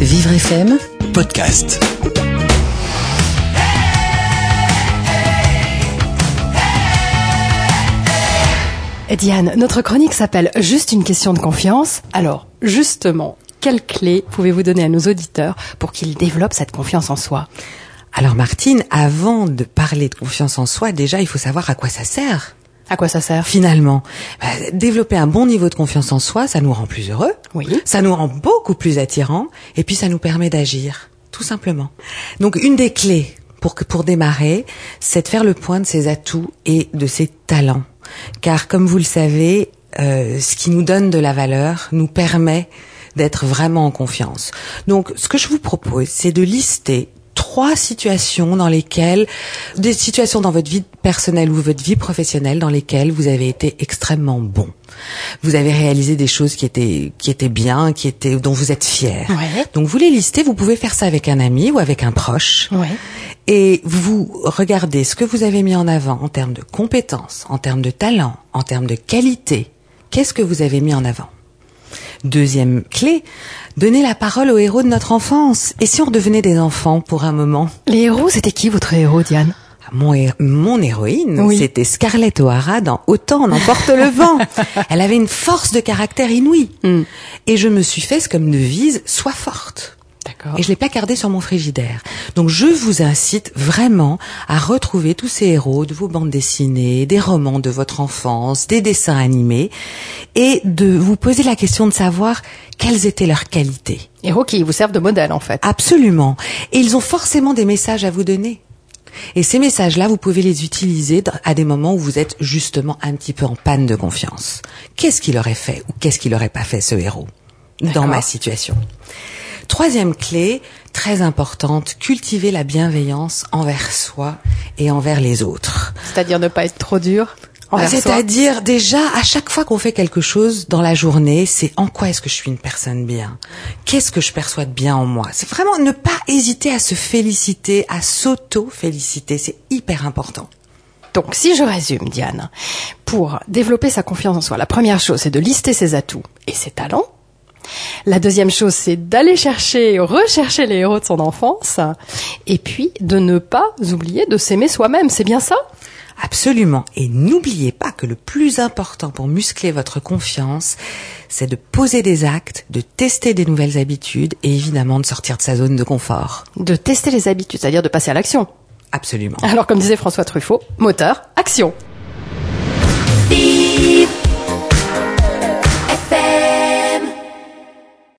Vivre FM podcast. Diane, notre chronique s'appelle Juste une question de confiance. Alors, justement, quelles clés pouvez-vous donner à nos auditeurs pour qu'ils développent cette confiance en soi? Alors Martine, avant de parler de confiance en soi, déjà il faut savoir à quoi ça sert. À quoi ça sert? Finalement, Bah, développer un bon niveau de confiance en soi, ça nous rend plus heureux, Oui. ça nous rend beaucoup plus attirants, et puis ça nous permet d'agir, tout simplement. Donc une des clés pour que pour démarrer, c'est de faire le point de ses atouts et de ses talents, car comme vous le savez, euh, ce qui nous donne de la valeur nous permet d'être vraiment en confiance. Donc ce que je vous propose, c'est de lister trois situations dans lesquelles, des situations dans votre vie personnelle ou votre vie professionnelle dans lesquelles vous avez été extrêmement bon. Vous avez réalisé des choses qui étaient, qui étaient bien, qui étaient, dont vous êtes fier. Ouais. Donc vous les listez, vous pouvez faire ça avec un ami ou avec un proche. Ouais. Et vous regardez ce que vous avez mis en avant en termes de compétences, en termes de talent, en termes de qualité. Qu'est-ce que vous avez mis en avant? Deuxième clé, donner la parole aux héros de notre enfance. Et si on redevenait des enfants pour un moment Les héros, c'était qui votre héros, Diane? Mon, hé- mon héroïne, Oui. c'était Scarlett O'Hara dans Autant en emporte le vent. Elle avait une force de caractère inouïe. Hmm. Et je me suis fait comme devise, sois forte. Et je l'ai pas gardé sur mon frigidaire. Donc je vous incite vraiment à retrouver tous ces héros de vos bandes dessinées, des romans de votre enfance, des dessins animés, et de vous poser la question de savoir quelles étaient leurs qualités. Héros qui vous servent de modèle, en fait. Absolument. Et ils ont forcément des messages à vous donner. Et ces messages-là, vous pouvez les utiliser à des moments où vous êtes justement un petit peu en panne de confiance. Qu'est-ce qu'il aurait fait ou qu'est-ce qu'il aurait pas fait ce héros dans ma situation? Troisième clé, très importante, cultiver la bienveillance envers soi et envers les autres. C'est-à-dire ne pas être trop dur envers soi. C'est-à-dire déjà à chaque fois qu'on fait quelque chose dans la journée, c'est en quoi est-ce que je suis une personne bien? Qu'est-ce que je perçois de bien en moi? C'est vraiment ne pas hésiter à se féliciter, à s'auto-féliciter, c'est hyper important. Donc, si je résume, Diane, pour développer sa confiance en soi, la première chose, c'est de lister ses atouts et ses talents. La deuxième chose, c'est d'aller chercher, rechercher les héros de son enfance. Et puis, de ne pas oublier de s'aimer soi-même. C'est bien ça? Absolument. Et n'oubliez pas que le plus important pour muscler votre confiance, c'est de poser des actes, de tester des nouvelles habitudes et évidemment de sortir de sa zone de confort. De tester les habitudes, c'est-à-dire de passer à l'action. Absolument. Alors, comme disait François Truffaut, moteur, action.